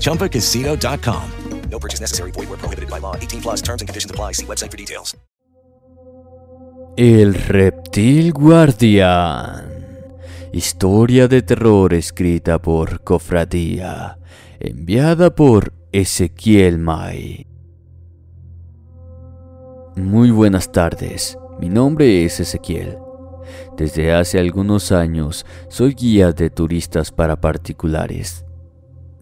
ChumbaCasino.com. No purchase necessary. Void were prohibited by law. 18 plus terms and conditions apply. See website for details. El Reptil Guardián. Historia de terror escrita por Cofradía. Enviada por Ezequiel May. Muy buenas tardes. Mi nombre es Ezequiel. Desde hace algunos años soy guía de turistas para particulares.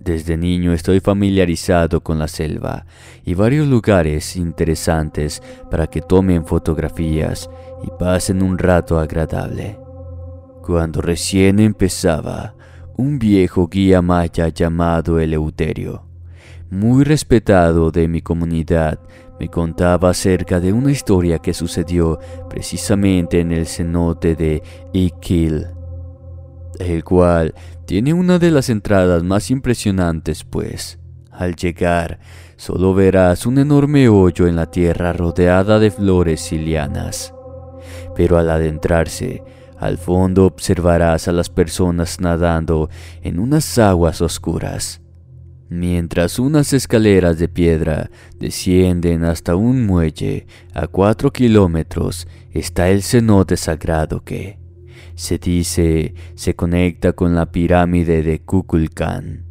Desde niño estoy familiarizado con la selva y varios lugares interesantes para que tomen fotografías y pasen un rato agradable. Cuando recién empezaba, un viejo guía maya llamado Eleuterio, muy respetado de mi comunidad, me contaba acerca de una historia que sucedió precisamente en el cenote de Iquil, el cual tiene una de las entradas más impresionantes, pues, al llegar, solo verás un enorme hoyo en la tierra rodeada de flores y lianas. Pero al adentrarse, al fondo observarás a las personas nadando en unas aguas oscuras, mientras unas escaleras de piedra descienden hasta un muelle a cuatro kilómetros está el cenote sagrado que, se dice, se conecta con la pirámide de Kukulcán.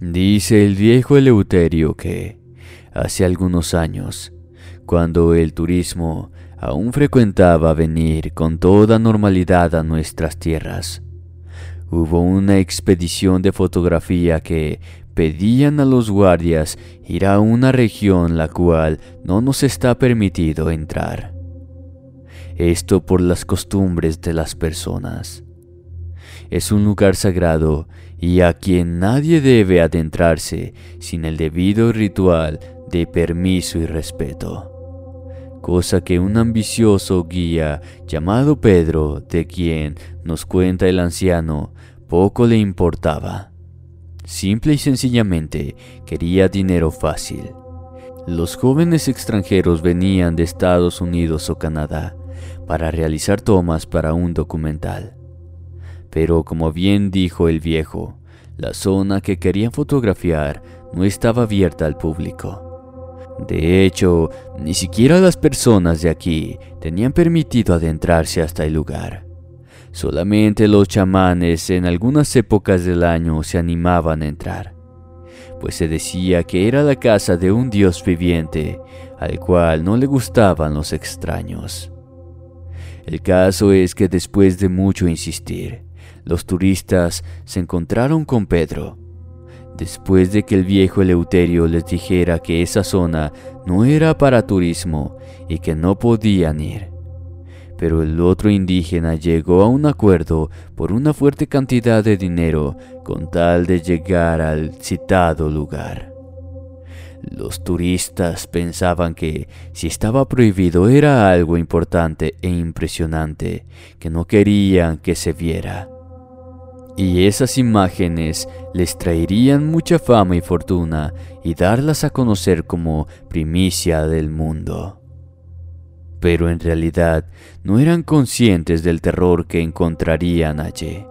Dice el viejo Eleuterio que, hace algunos años, cuando el turismo aún frecuentaba venir con toda normalidad a nuestras tierras, hubo una expedición de fotografía que pedían a los guardias ir a una región la cual no nos está permitido entrar. Esto por las costumbres de las personas. Es un lugar sagrado y a quien nadie debe adentrarse sin el debido ritual de permiso y respeto. Cosa que un ambicioso guía llamado Pedro, de quien nos cuenta el anciano, poco le importaba. Simple y sencillamente quería dinero fácil. Los jóvenes extranjeros venían de Estados Unidos o Canadá para realizar tomas para un documental. Pero como bien dijo el viejo, la zona que querían fotografiar no estaba abierta al público. De hecho, ni siquiera las personas de aquí tenían permitido adentrarse hasta el lugar. Solamente los chamanes en algunas épocas del año se animaban a entrar, pues se decía que era la casa de un dios viviente al cual no le gustaban los extraños. El caso es que después de mucho insistir, los turistas se encontraron con Pedro. Después de que el viejo Eleuterio les dijera que esa zona no era para turismo y que no podían ir. Pero el otro indígena llegó a un acuerdo por una fuerte cantidad de dinero con tal de llegar al citado lugar. Los turistas pensaban que si estaba prohibido era algo importante e impresionante que no querían que se viera. Y esas imágenes les traerían mucha fama y fortuna y darlas a conocer como primicia del mundo. Pero en realidad no eran conscientes del terror que encontrarían allí.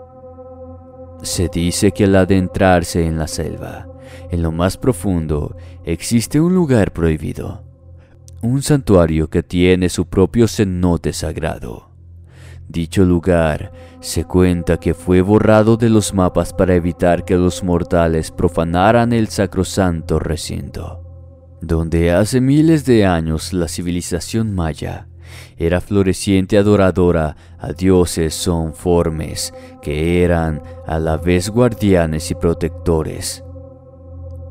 Se dice que al adentrarse en la selva, en lo más profundo, existe un lugar prohibido, un santuario que tiene su propio cenote sagrado. Dicho lugar se cuenta que fue borrado de los mapas para evitar que los mortales profanaran el sacrosanto recinto. donde hace miles de años la civilización maya era floreciente adoradora a dioses sonformes que eran a la vez guardianes y protectores,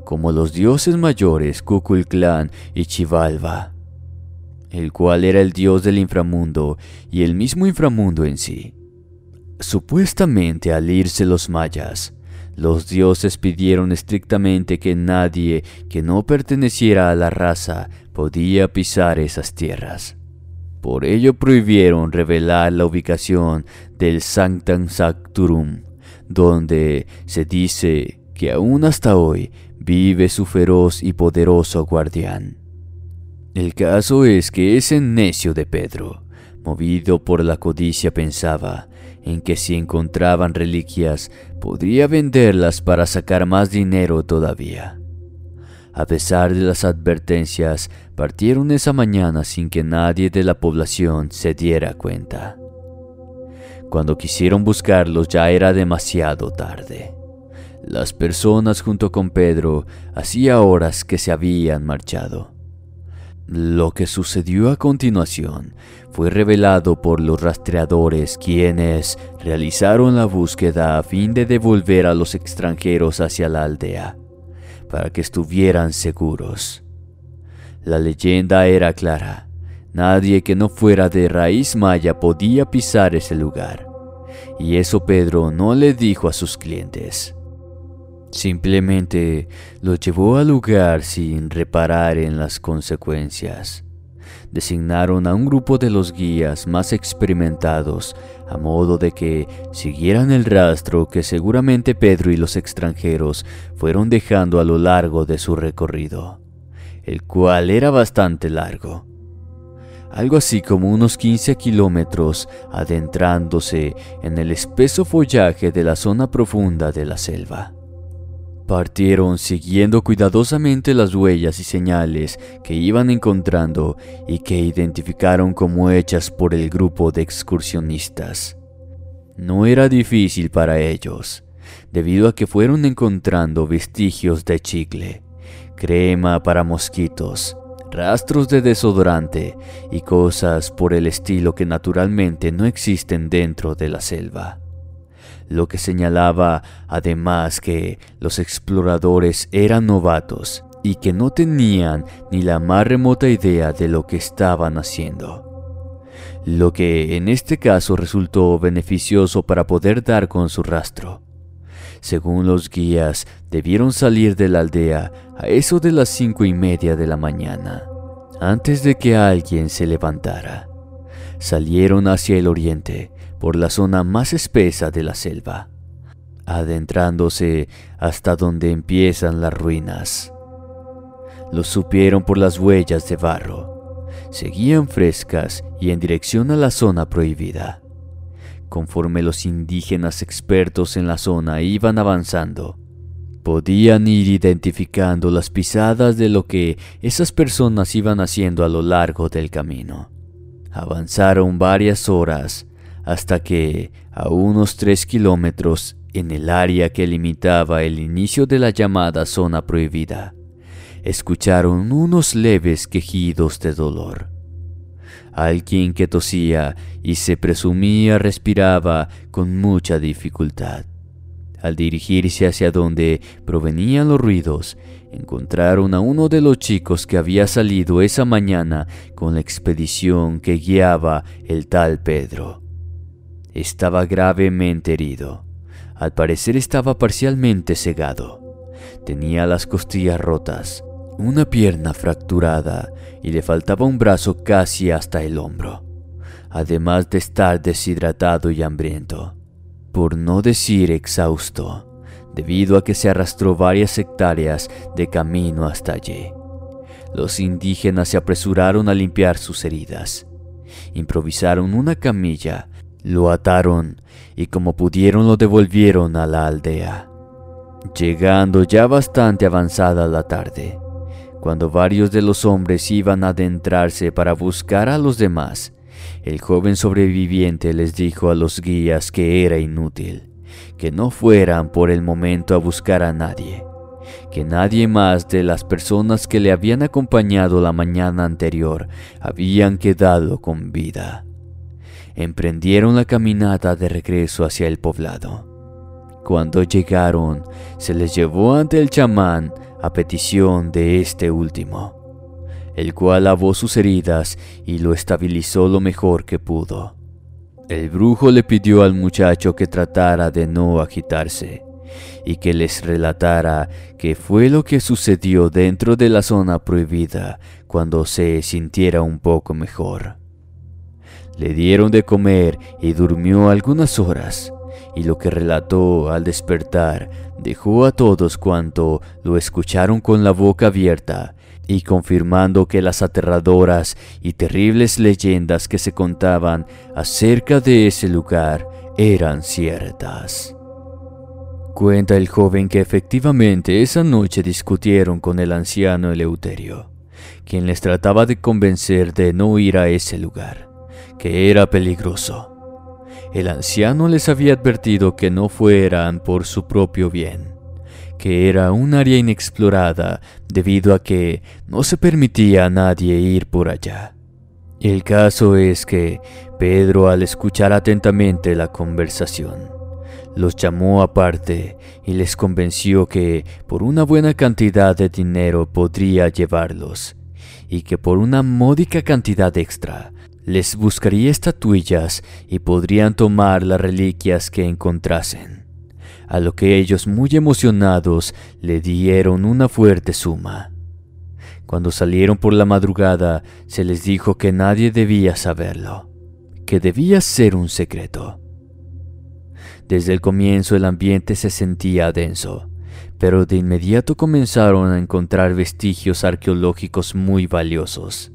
como los dioses mayores Kukulcán y Chivalba, el cual era el dios del inframundo y el mismo inframundo en sí. Supuestamente al irse los mayas, los dioses pidieron estrictamente que nadie que no perteneciera a la raza podía pisar esas tierras. Por ello prohibieron revelar la ubicación del Sanctam Sanctorum, donde se dice que aún hasta hoy vive su feroz y poderoso guardián. El caso es que ese necio de Pedro, movido por la codicia, pensaba en que si encontraban reliquias podría venderlas para sacar más dinero todavía. A pesar de las advertencias, partieron esa mañana sin que nadie de la población se diera cuenta. Cuando quisieron buscarlos ya era demasiado tarde. Las personas junto con Pedro hacía horas que se habían marchado. Lo que sucedió a continuación fue revelado por los rastreadores quienes realizaron la búsqueda a fin de devolver a los extranjeros hacia la aldea, para que estuvieran seguros. La leyenda era clara. Nadie que no fuera de raíz maya podía pisar ese lugar. Y eso Pedro no le dijo a sus clientes. Simplemente lo llevó al lugar sin reparar en las consecuencias. Designaron a un grupo de los guías más experimentados a modo de que siguieran el rastro que seguramente Pedro y los extranjeros fueron dejando a lo largo de su recorrido, el cual era bastante largo. Algo así como unos 15 kilómetros adentrándose en el espeso follaje de la zona profunda de la selva. Partieron siguiendo cuidadosamente las huellas y señales que iban encontrando y que identificaron como hechas por el grupo de excursionistas. No era difícil para ellos, debido a que fueron encontrando vestigios de chicle, crema para mosquitos, rastros de desodorante y cosas por el estilo que naturalmente no existen dentro de la selva lo que señalaba además que los exploradores eran novatos y que no tenían ni la más remota idea de lo que estaban haciendo. Lo que en este caso resultó beneficioso para poder dar con su rastro. Según los guías, debieron salir de la aldea a eso de las cinco y media de la mañana, antes de que alguien se levantara. Salieron hacia el oriente, por la zona más espesa de la selva, adentrándose hasta donde empiezan las ruinas. Lo supieron por las huellas de barro. Seguían frescas y en dirección a la zona prohibida. Conforme los indígenas expertos en la zona iban avanzando, podían ir identificando las pisadas de lo que esas personas iban haciendo a lo largo del camino. Avanzaron varias horas hasta que, a unos tres kilómetros en el área que limitaba el inicio de la llamada zona prohibida, escucharon unos leves quejidos de dolor. Alguien que tosía y se presumía respiraba con mucha dificultad. Al dirigirse hacia donde provenían los ruidos, encontraron a uno de los chicos que había salido esa mañana con la expedición que guiaba el tal Pedro. Estaba gravemente herido. Al parecer estaba parcialmente cegado. Tenía las costillas rotas, una pierna fracturada y le faltaba un brazo casi hasta el hombro, además de estar deshidratado y hambriento, por no decir exhausto, debido a que se arrastró varias hectáreas de camino hasta allí. Los indígenas se apresuraron a limpiar sus heridas. Improvisaron una camilla lo ataron y como pudieron lo devolvieron a la aldea. Llegando ya bastante avanzada la tarde, cuando varios de los hombres iban a adentrarse para buscar a los demás, el joven sobreviviente les dijo a los guías que era inútil, que no fueran por el momento a buscar a nadie, que nadie más de las personas que le habían acompañado la mañana anterior habían quedado con vida. Emprendieron la caminata de regreso hacia el poblado. Cuando llegaron, se les llevó ante el chamán a petición de este último, el cual lavó sus heridas y lo estabilizó lo mejor que pudo. El brujo le pidió al muchacho que tratara de no agitarse y que les relatara qué fue lo que sucedió dentro de la zona prohibida cuando se sintiera un poco mejor. Le dieron de comer y durmió algunas horas, y lo que relató al despertar dejó a todos cuanto lo escucharon con la boca abierta y confirmando que las aterradoras y terribles leyendas que se contaban acerca de ese lugar eran ciertas. Cuenta el joven que efectivamente esa noche discutieron con el anciano Eleuterio, quien les trataba de convencer de no ir a ese lugar, que era peligroso. El anciano les había advertido que no fueran por su propio bien, que era un área inexplorada debido a que no se permitía a nadie ir por allá. El caso es que Pedro al escuchar atentamente la conversación, los llamó aparte y les convenció que por una buena cantidad de dinero podría llevarlos, y que por una módica cantidad extra les buscaría estatuillas y podrían tomar las reliquias que encontrasen. A lo que ellos muy emocionados le dieron una fuerte suma. Cuando salieron por la madrugada se les dijo que nadie debía saberlo, que debía ser un secreto. Desde el comienzo el ambiente se sentía denso, pero de inmediato comenzaron a encontrar vestigios arqueológicos muy valiosos,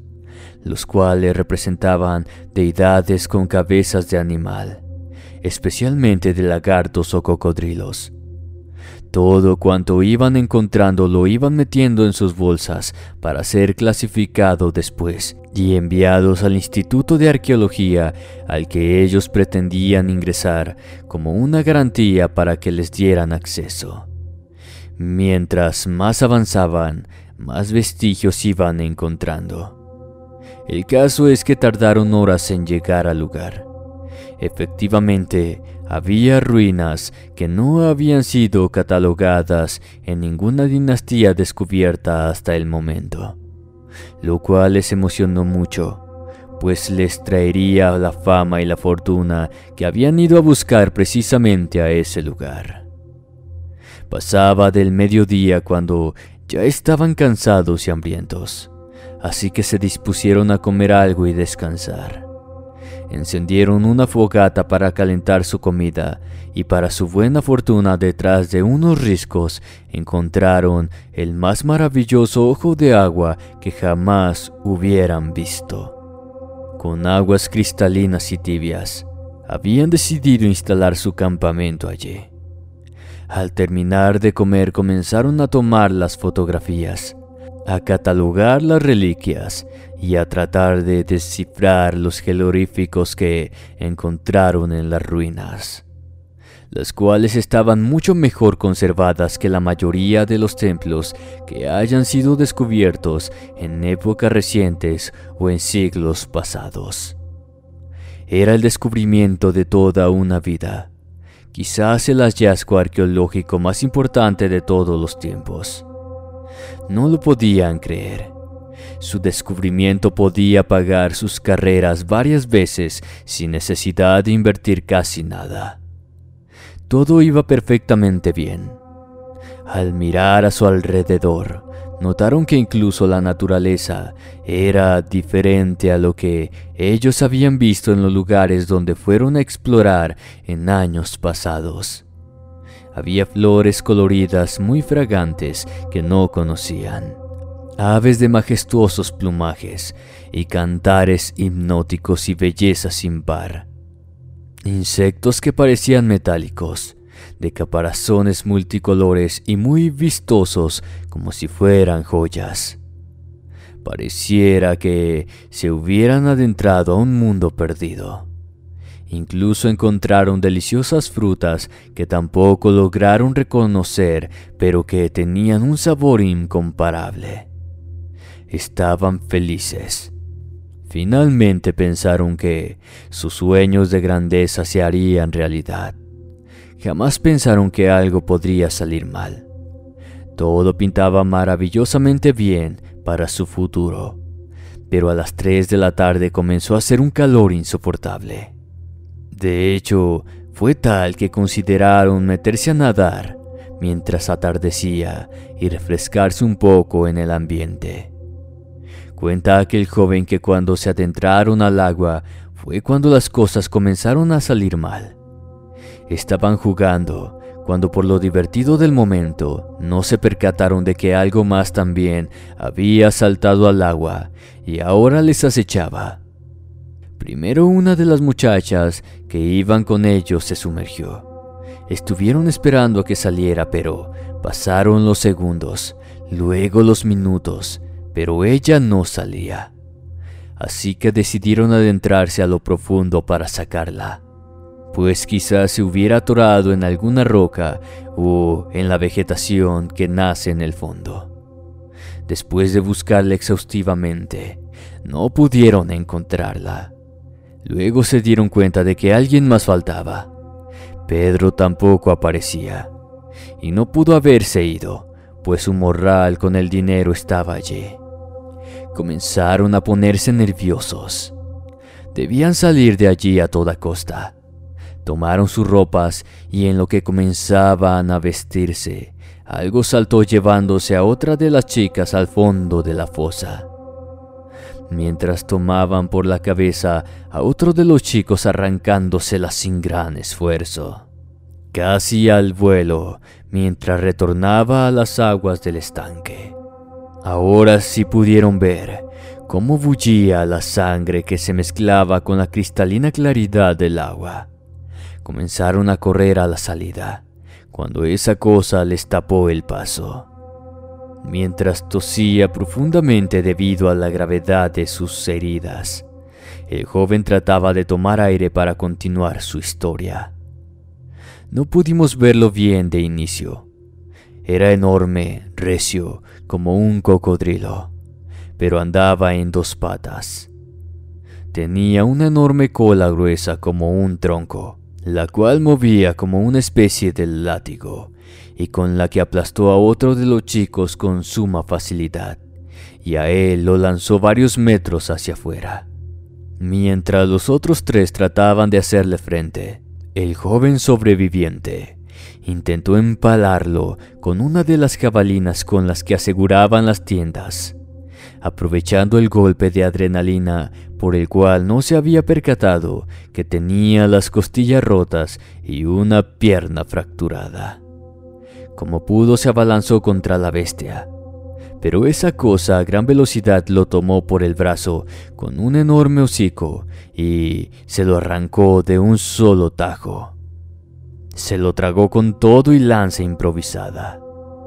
los cuales representaban deidades con cabezas de animal, especialmente de lagartos o cocodrilos. Todo cuanto iban encontrando lo iban metiendo en sus bolsas para ser clasificado después y enviados al Instituto de Arqueología al que ellos pretendían ingresar como una garantía para que les dieran acceso. Mientras más avanzaban, más vestigios iban encontrando. El caso es que tardaron horas en llegar al lugar. Efectivamente, había ruinas que no habían sido catalogadas en ninguna dinastía descubierta hasta el momento, lo cual les emocionó mucho, pues les traería la fama y la fortuna que habían ido a buscar precisamente a ese lugar. Pasaba del mediodía cuando ya estaban cansados y hambrientos, así que se dispusieron a comer algo y descansar. Encendieron una fogata para calentar su comida y para su buena fortuna detrás de unos riscos encontraron el más maravilloso ojo de agua que jamás hubieran visto. Con aguas cristalinas y tibias, habían decidido instalar su campamento allí. Al terminar de comer comenzaron a tomar las fotografías a catalogar las reliquias y a tratar de descifrar los jeroglíficos que encontraron en las ruinas, las cuales estaban mucho mejor conservadas que la mayoría de los templos que hayan sido descubiertos en épocas recientes o en siglos pasados. Era el descubrimiento de toda una vida, quizás el hallazgo arqueológico más importante de todos los tiempos no lo podían creer. Su descubrimiento podía pagar sus carreras varias veces sin necesidad de invertir casi nada. Todo iba perfectamente bien. Al mirar a su alrededor, notaron que incluso la naturaleza era diferente a lo que ellos habían visto en los lugares donde fueron a explorar en años pasados. Había flores coloridas muy fragantes que no conocían, aves de majestuosos plumajes y cantares hipnóticos y belleza sin par. Insectos que parecían metálicos, de caparazones multicolores y muy vistosos como si fueran joyas. Pareciera que se hubieran adentrado a un mundo perdido Incluso encontraron deliciosas frutas que tampoco lograron reconocer, pero que tenían un sabor incomparable. Estaban felices. Finalmente pensaron que sus sueños de grandeza se harían realidad. Jamás pensaron que algo podría salir mal. Todo pintaba maravillosamente bien para su futuro, pero a las 3 de la tarde comenzó a hacer un calor insoportable. De hecho, fue tal que consideraron meterse a nadar mientras atardecía y refrescarse un poco en el ambiente. Cuenta aquel joven que cuando se adentraron al agua fue cuando las cosas comenzaron a salir mal. Estaban jugando cuando por lo divertido del momento no se percataron de que algo más también había saltado al agua y ahora les acechaba. Primero una de las muchachas que iban con ellos se sumergió. Estuvieron esperando a que saliera, pero pasaron los segundos, luego los minutos, pero ella no salía. Así que decidieron adentrarse a lo profundo para sacarla pues quizás se hubiera atorado en alguna roca o en la vegetación que nace en el fondo. Después de buscarla exhaustivamente, no pudieron encontrarla. Luego se dieron cuenta de que alguien más faltaba. Pedro tampoco aparecía, y no pudo haberse ido, pues su morral con el dinero estaba allí. Comenzaron a ponerse nerviosos. Debían salir de allí a toda costa Tomaron sus ropas y en lo que comenzaban a vestirse, algo saltó llevándose a otra de las chicas al fondo de la fosa. Mientras tomaban por la cabeza a otro de los chicos arrancándosela sin gran esfuerzo. Casi al vuelo, mientras retornaba a las aguas del estanque. Ahora sí pudieron ver cómo bullía la sangre que se mezclaba con la cristalina claridad del agua comenzaron a correr a la salida, cuando esa cosa les tapó el paso. Mientras tosía profundamente debido a la gravedad de sus heridas, el joven trataba de tomar aire para continuar su historia. No pudimos verlo bien de inicio. Era enorme, recio, como un cocodrilo, pero andaba en dos patas. Tenía una enorme cola gruesa como un tronco la cual movía como una especie de látigo, y con la que aplastó a otro de los chicos con suma facilidad, y a él lo lanzó varios metros hacia afuera. Mientras los otros tres trataban de hacerle frente, el joven sobreviviente intentó empalarlo con una de las jabalinas con las que aseguraban las tiendas. Aprovechando el golpe de adrenalina por el cual no se había percatado que tenía las costillas rotas y una pierna fracturada. Como pudo se abalanzó contra la bestia, pero esa cosa a gran velocidad lo tomó por el brazo con un enorme hocico y se lo arrancó de un solo tajo. Se lo tragó con todo y lanza improvisada.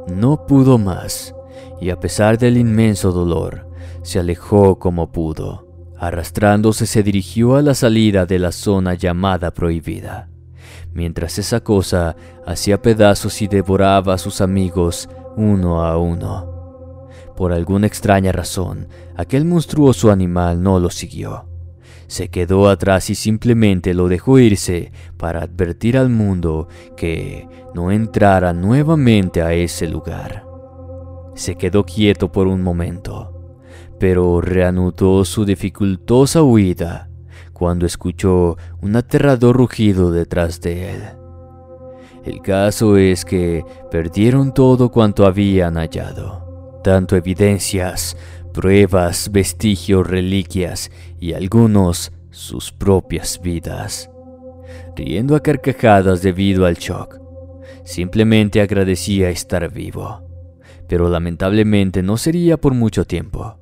No pudo más, y a pesar del inmenso dolor, se alejó como pudo Arrastrándose se dirigió a la salida de la zona llamada prohibida, mientras esa cosa hacía pedazos y devoraba a sus amigos uno a uno. Por alguna extraña razón, aquel monstruoso animal no lo siguió. Se quedó atrás y simplemente lo dejó irse para advertir al mundo que no entrara nuevamente a ese lugar. Se quedó quieto por un momento pero reanudó su dificultosa huida cuando escuchó un aterrador rugido detrás de él. El caso es que perdieron todo cuanto habían hallado, tanto evidencias, pruebas, vestigios, reliquias y algunos sus propias vidas. Riendo a carcajadas debido al shock, simplemente agradecía estar vivo, pero lamentablemente no sería por mucho tiempo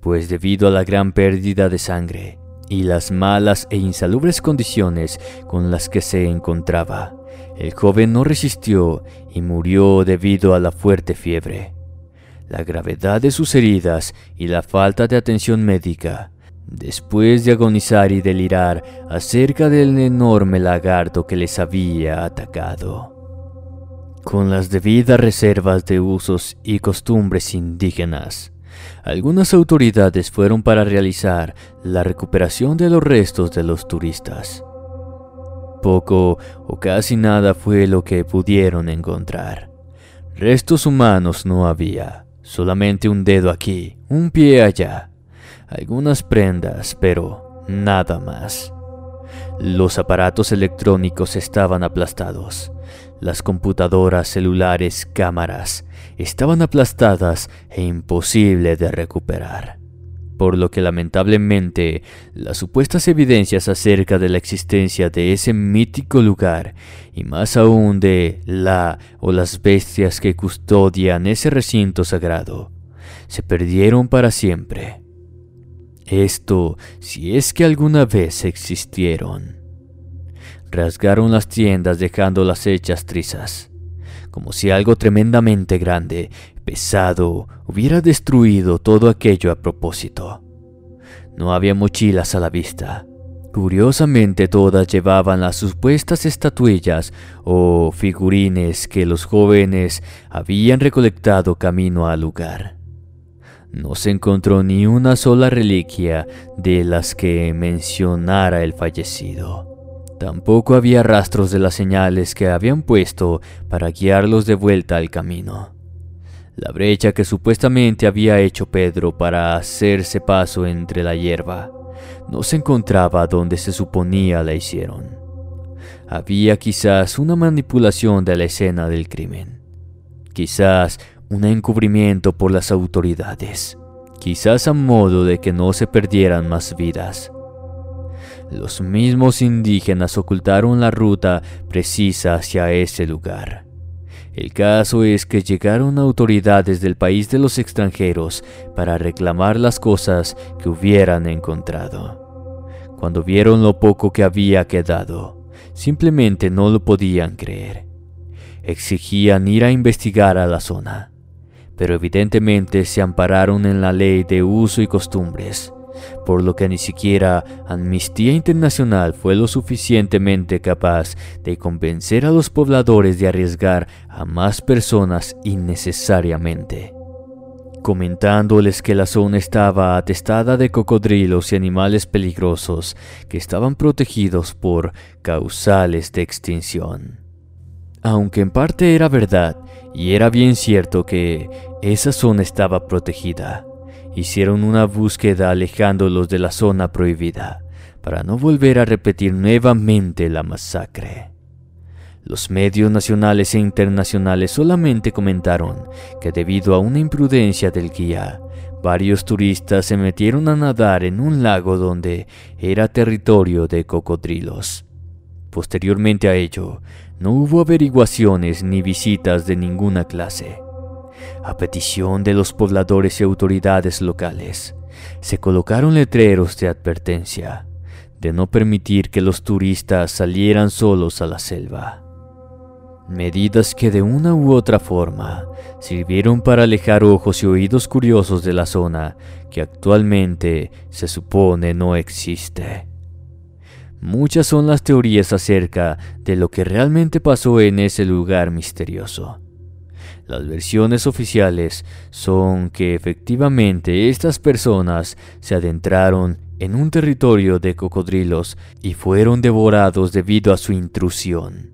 pues debido a la gran pérdida de sangre y las malas e insalubres condiciones con las que se encontraba, el joven no resistió y murió debido a la fuerte fiebre. La gravedad de sus heridas y la falta de atención médica después de agonizar y delirar acerca del enorme lagarto que les había atacado. Con las debidas reservas de usos y costumbres indígenas, algunas autoridades fueron para realizar la recuperación de los restos de los turistas. Poco o casi nada fue lo que pudieron encontrar. Restos humanos no había, solamente un dedo aquí, un pie allá, algunas prendas, pero nada más. Los aparatos electrónicos estaban aplastados. Las computadoras, celulares, cámaras estaban aplastadas e imposible de recuperar. Por lo que lamentablemente las supuestas evidencias acerca de la existencia de ese mítico lugar y más aún de la o las bestias que custodian ese recinto sagrado se perdieron para siempre. Esto si es que alguna vez existieron. Rasgaron las tiendas dejándolas hechas trizas, como si algo tremendamente grande, pesado, hubiera destruido todo aquello a propósito. No había mochilas a la vista. Curiosamente todas llevaban las supuestas estatuillas o figurines que los jóvenes habían recolectado camino al lugar. No se encontró ni una sola reliquia de las que mencionara el fallecido. Tampoco había rastros de las señales que habían puesto para guiarlos de vuelta al camino. La brecha que supuestamente había hecho Pedro para hacerse paso entre la hierba no se encontraba donde se suponía la hicieron. Había quizás una manipulación de la escena del crimen. Quizás un encubrimiento por las autoridades. Quizás a modo de que no se perdieran más vidas. Los mismos indígenas ocultaron la ruta precisa hacia ese lugar. El caso es que llegaron autoridades del país de los extranjeros para reclamar las cosas que hubieran encontrado. Cuando vieron lo poco que había quedado, simplemente no lo podían creer. Exigían ir a investigar a la zona, pero evidentemente se ampararon en la ley de uso y costumbres por lo que ni siquiera Amnistía Internacional fue lo suficientemente capaz de convencer a los pobladores de arriesgar a más personas innecesariamente comentándoles que la zona estaba atestada de cocodrilos y animales peligrosos que estaban protegidos por causales de extinción. Aunque en parte era verdad, y era bien cierto que esa zona estaba protegida, hicieron una búsqueda alejándolos de la zona prohibida para no volver a repetir nuevamente la masacre. Los medios nacionales e internacionales solamente comentaron que debido a una imprudencia del guía, varios turistas se metieron a nadar en un lago donde era territorio de cocodrilos. Posteriormente a ello, no hubo averiguaciones ni visitas de ninguna clase a petición de los pobladores y autoridades locales, se colocaron letreros de advertencia de no permitir que los turistas salieran solos a la selva. Medidas que de una u otra forma sirvieron para alejar ojos y oídos curiosos de la zona que actualmente se supone no existe. Muchas son las teorías acerca de lo que realmente pasó en ese lugar misterioso. Las versiones oficiales son que efectivamente estas personas se adentraron en un territorio de cocodrilos y fueron devorados debido a su intrusión.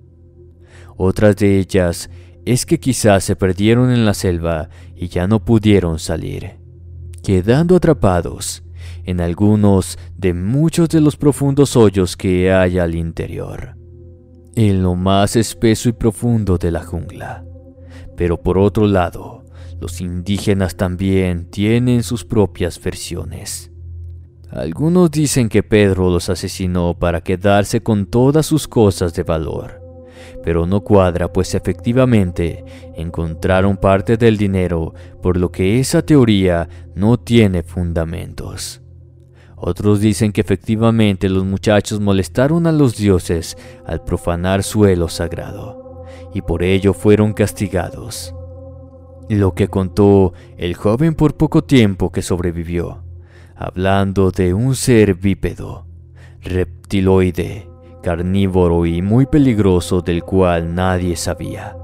Otras de ellas es que quizás se perdieron en la selva y ya no pudieron salir, quedando atrapados en algunos de muchos de los profundos hoyos que hay al interior, en lo más espeso y profundo de la jungla. Pero por otro lado, los indígenas también tienen sus propias versiones. Algunos dicen que Pedro los asesinó para quedarse con todas sus cosas de valor, pero no cuadra pues efectivamente encontraron parte del dinero, por lo que esa teoría no tiene fundamentos. Otros dicen que efectivamente los muchachos molestaron a los dioses al profanar suelo sagrado y por ello fueron castigados. Lo que contó el joven por poco tiempo que sobrevivió, hablando de un ser bípedo, reptiloide, carnívoro y muy peligroso del cual nadie sabía.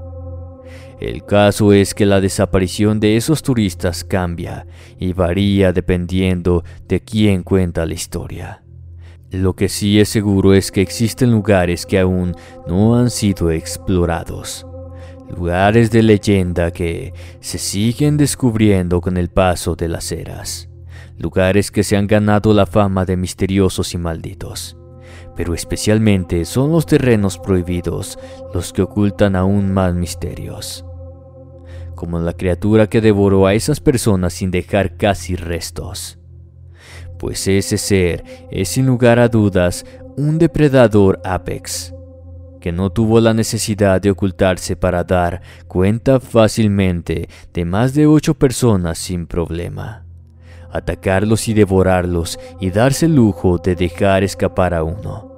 El caso es que la desaparición de esos turistas cambia y varía dependiendo de quién cuenta la historia. Lo que sí es seguro es que existen lugares que aún no han sido explorados. Lugares de leyenda que se siguen descubriendo con el paso de las eras. Lugares que se han ganado la fama de misteriosos y malditos. Pero especialmente son los terrenos prohibidos los que ocultan aún más misterios. Como la criatura que devoró a esas personas sin dejar casi restos pues ese ser es sin lugar a dudas un depredador apex, que no tuvo la necesidad de ocultarse para dar cuenta fácilmente de más de ocho personas sin problema, atacarlos y devorarlos y darse el lujo de dejar escapar a uno.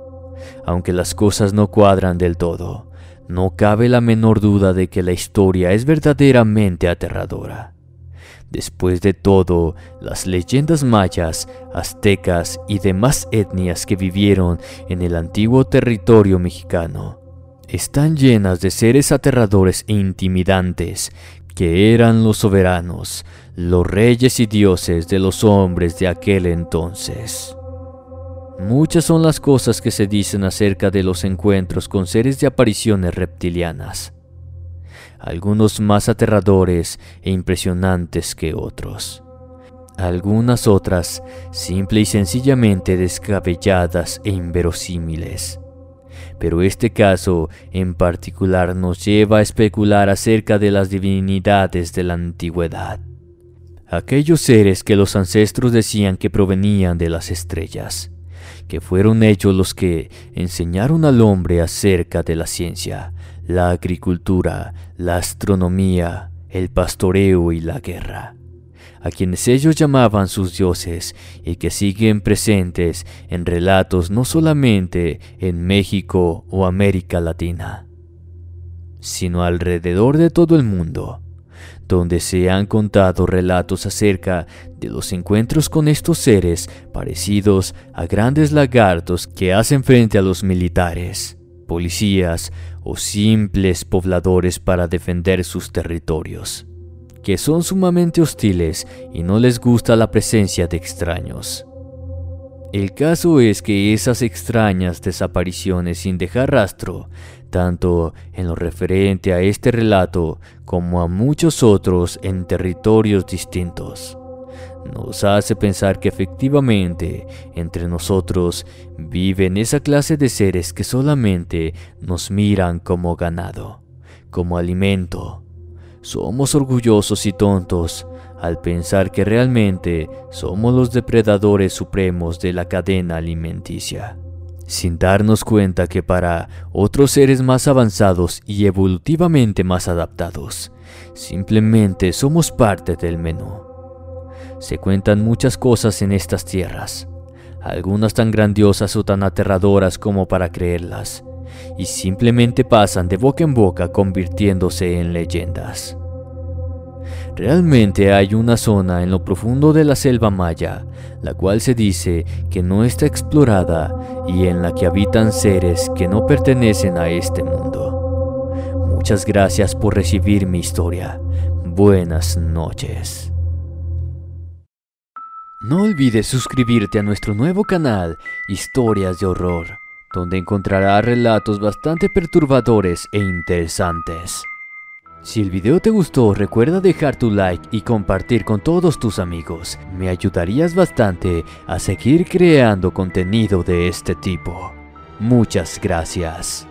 Aunque las cosas no cuadran del todo, no cabe la menor duda de que la historia es verdaderamente aterradora. Después de todo, las leyendas mayas, aztecas y demás etnias que vivieron en el antiguo territorio mexicano están llenas de seres aterradores e intimidantes que eran los soberanos, los reyes y dioses de los hombres de aquel entonces. Muchas son las cosas que se dicen acerca de los encuentros con seres de apariciones reptilianas algunos más aterradores e impresionantes que otros. Algunas otras simple y sencillamente descabelladas e inverosímiles. Pero este caso en particular nos lleva a especular acerca de las divinidades de la antigüedad. Aquellos seres que los ancestros decían que provenían de las estrellas, que fueron ellos los que enseñaron al hombre acerca de la ciencia, la agricultura, la astronomía, el pastoreo y la guerra, a quienes ellos llamaban sus dioses y que siguen presentes en relatos no solamente en México o América Latina, sino alrededor de todo el mundo, donde se han contado relatos acerca de los encuentros con estos seres parecidos a grandes lagartos que hacen frente a los militares, policías o simples pobladores para defender sus territorios, que son sumamente hostiles y no les gusta la presencia de extraños. El caso es que esas extrañas desapariciones sin dejar rastro, tanto en lo referente a este relato como a muchos otros en territorios distintos, nos hace pensar que efectivamente entre nosotros viven esa clase de seres que solamente nos miran como ganado, como alimento. Somos orgullosos y tontos al pensar que realmente somos los depredadores supremos de la cadena alimenticia, sin darnos cuenta que para otros seres más avanzados y evolutivamente más adaptados, simplemente somos parte del menú. Se cuentan muchas cosas en estas tierras, algunas tan grandiosas o tan aterradoras como para creerlas, y simplemente pasan de boca en boca convirtiéndose en leyendas. Realmente hay una zona en lo profundo de la selva maya, la cual se dice que no está explorada y en la que habitan seres que no pertenecen a este mundo. Muchas gracias por recibir mi historia. Buenas noches. No olvides suscribirte a nuestro nuevo canal Historias de Horror, donde encontrarás relatos bastante perturbadores e interesantes. Si el video te gustó, recuerda dejar tu like y compartir con todos tus amigos. Me ayudarías bastante a seguir creando contenido de este tipo. Muchas gracias.